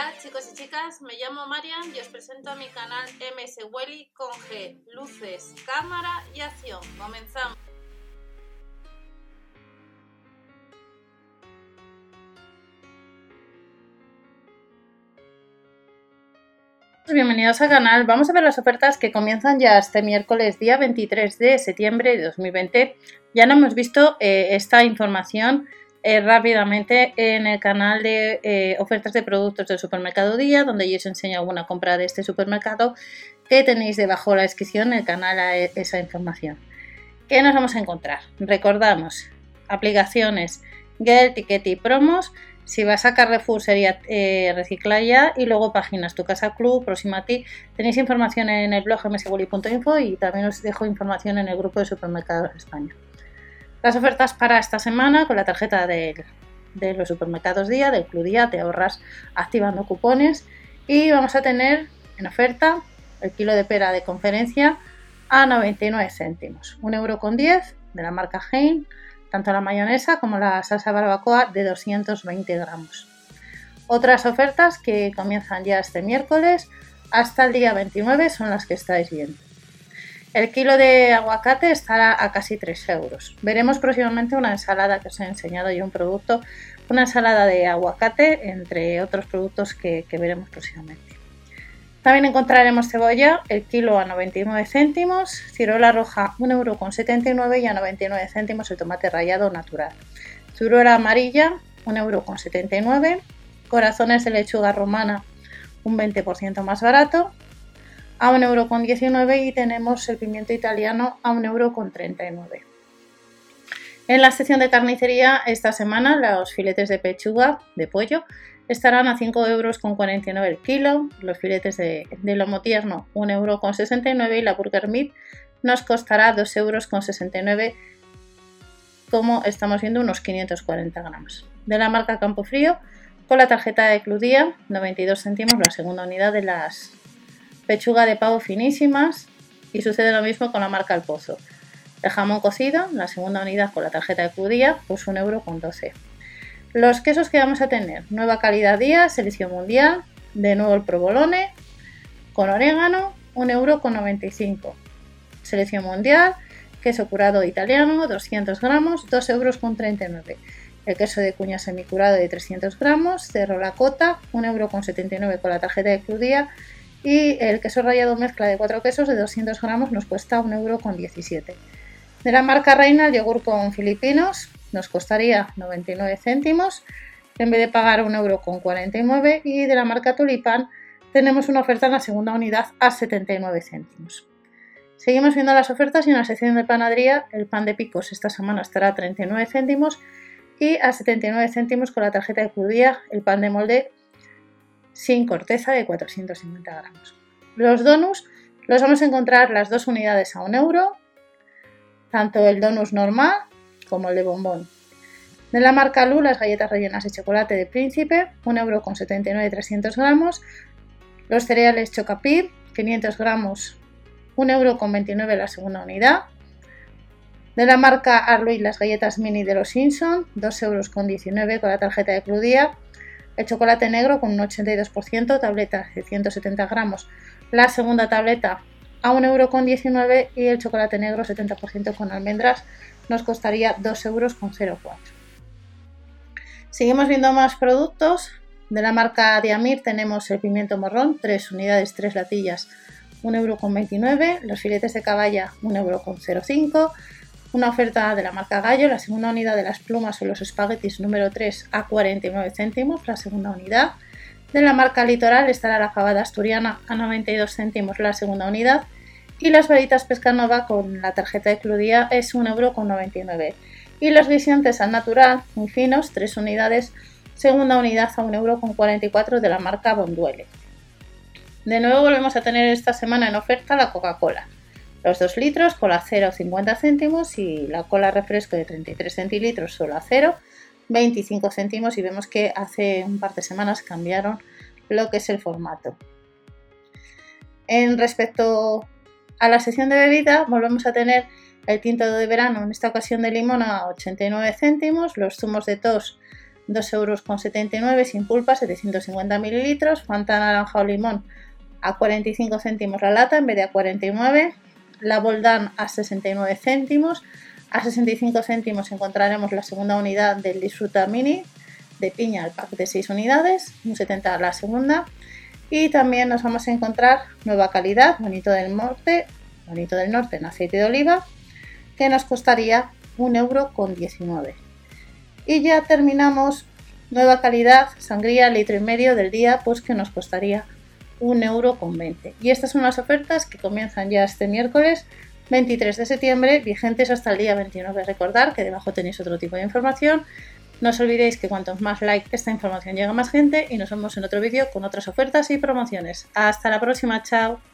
Hola chicos y chicas, me llamo Marian y os presento a mi canal MS Welly con G, luces, cámara y acción. Comenzamos. Bienvenidos al canal. Vamos a ver las ofertas que comienzan ya este miércoles día 23 de septiembre de 2020. Ya no hemos visto eh, esta información eh, rápidamente en el canal de eh, ofertas de productos del supermercado Día, donde yo os enseño alguna compra de este supermercado que tenéis debajo de la descripción el canal a e, esa información. ¿Qué nos vamos a encontrar? Recordamos aplicaciones Get, Ticket y Promos si vas a Carrefour sería eh, Reciclaya y luego páginas Tu Casa Club, Próxima a ti. Tenéis información en el blog mswoli.info y también os dejo información en el grupo de supermercados de España. Las ofertas para esta semana con la tarjeta de, de los supermercados Día, del Club Día, te ahorras activando cupones y vamos a tener en oferta el kilo de pera de conferencia a 99 céntimos, 1,10 euro con 10 de la marca Hein tanto la mayonesa como la salsa barbacoa de 220 gramos. Otras ofertas que comienzan ya este miércoles hasta el día 29 son las que estáis viendo. El kilo de aguacate estará a casi 3 euros. Veremos próximamente una ensalada que os he enseñado yo un producto, una ensalada de aguacate, entre otros productos que veremos próximamente. También encontraremos cebolla, el kilo a 99 céntimos, ciruela roja 1,79€ y a 99 céntimos el tomate rallado natural. Ciruela amarilla 1,79€, corazones de lechuga romana un 20% más barato, a 1,19€ y tenemos el pimiento italiano a 1,39€. En la sección de carnicería esta semana los filetes de pechuga de pollo estarán a 5,49 euros con el kilo, los filetes de, lomo tierno 1,69 euro con y la burger meat nos costará 2,69 euros con como estamos viendo unos 540 gramos. De la marca Campo Frío, con la tarjeta de Cludía, 92 céntimos la segunda unidad de las pechuga de pavo finísimas y sucede lo mismo con la marca El Pozo. El jamón cocido, la segunda unidad con la tarjeta de Cludía, pues 1,12 euro con los quesos que vamos a tener, nueva calidad día, selección mundial, de nuevo el provolone, con orégano, 1,95 euro. Selección mundial, queso curado italiano, 200 gramos, 2,39 euros. El queso de cuña semicurado de 300 gramos, cerro la cota, 1,79 euro con la tarjeta de Crudía. Y el queso rallado mezcla de 4 quesos de 200 gramos nos cuesta 1,17 euro. De la marca Reina, el yogur con filipinos, nos costaría 99 céntimos en vez de pagar 1,49€ y de la marca Tulipán tenemos una oferta en la segunda unidad a 79 céntimos. Seguimos viendo las ofertas y en la sección de panadería el pan de picos esta semana estará a 39 céntimos y a 79 céntimos con la tarjeta de crudía el pan de molde sin corteza de 450 gramos. Los donuts los vamos a encontrar las dos unidades a 1 euro, tanto el donus normal como el de bombón. De la marca Lu, las galletas rellenas de chocolate de príncipe, 1,79€ 300 gramos. Los cereales Chocapir, 500 gramos, 1,29€ la segunda unidad. De la marca Arloy, las galletas mini de los Simpson, 2,19€ con la tarjeta de Crudía. El chocolate negro con un 82%, tableta de 170 gramos. La segunda tableta a 1,19€ y el chocolate negro 70% con almendras nos costaría 2,04 euros. Seguimos viendo más productos. De la marca Diamir tenemos el pimiento morrón, 3 unidades, 3 latillas, 1,29€. Los filetes de caballa, 1,05€. Una oferta de la marca Gallo, la segunda unidad de las plumas o los espaguetis número 3 a 49 céntimos, la segunda unidad. De la marca Litoral estará la fabada asturiana a 92 céntimos la segunda unidad y las varitas Pescanova con la tarjeta de Cludía es 1,99€. Y los guisantes al natural, muy finos, 3 unidades, segunda unidad a 1,44€ de la marca Bonduele. De nuevo volvemos a tener esta semana en oferta la Coca-Cola. Los 2 litros, cola 0 50 céntimos y la cola refresco de 33 centilitros solo a 0, 25 céntimos y vemos que hace un par de semanas cambiaron lo que es el formato. En respecto a la sección de bebida volvemos a tener el tinto de verano, en esta ocasión de limón a 89 céntimos, los zumos de tos 2,79 euros sin pulpa, 750 mililitros. Fanta naranja o limón a 45 céntimos la lata en vez de a 49. La Boldan a 69 céntimos. A 65 céntimos encontraremos la segunda unidad del Disfruta Mini de piña al pack de 6 unidades, un 70 la segunda. Y también nos vamos a encontrar nueva calidad, bonito del norte, bonito del norte en aceite de oliva, que nos costaría un euro con 19. Y ya terminamos nueva calidad, sangría litro y medio del día, pues que nos costaría un euro con 20. Y estas son las ofertas que comienzan ya este miércoles 23 de septiembre, vigentes hasta el día 29. Recordar que debajo tenéis otro tipo de información. No os olvidéis que cuantos más like esta información llega más gente y nos vemos en otro vídeo con otras ofertas y promociones. Hasta la próxima, chao.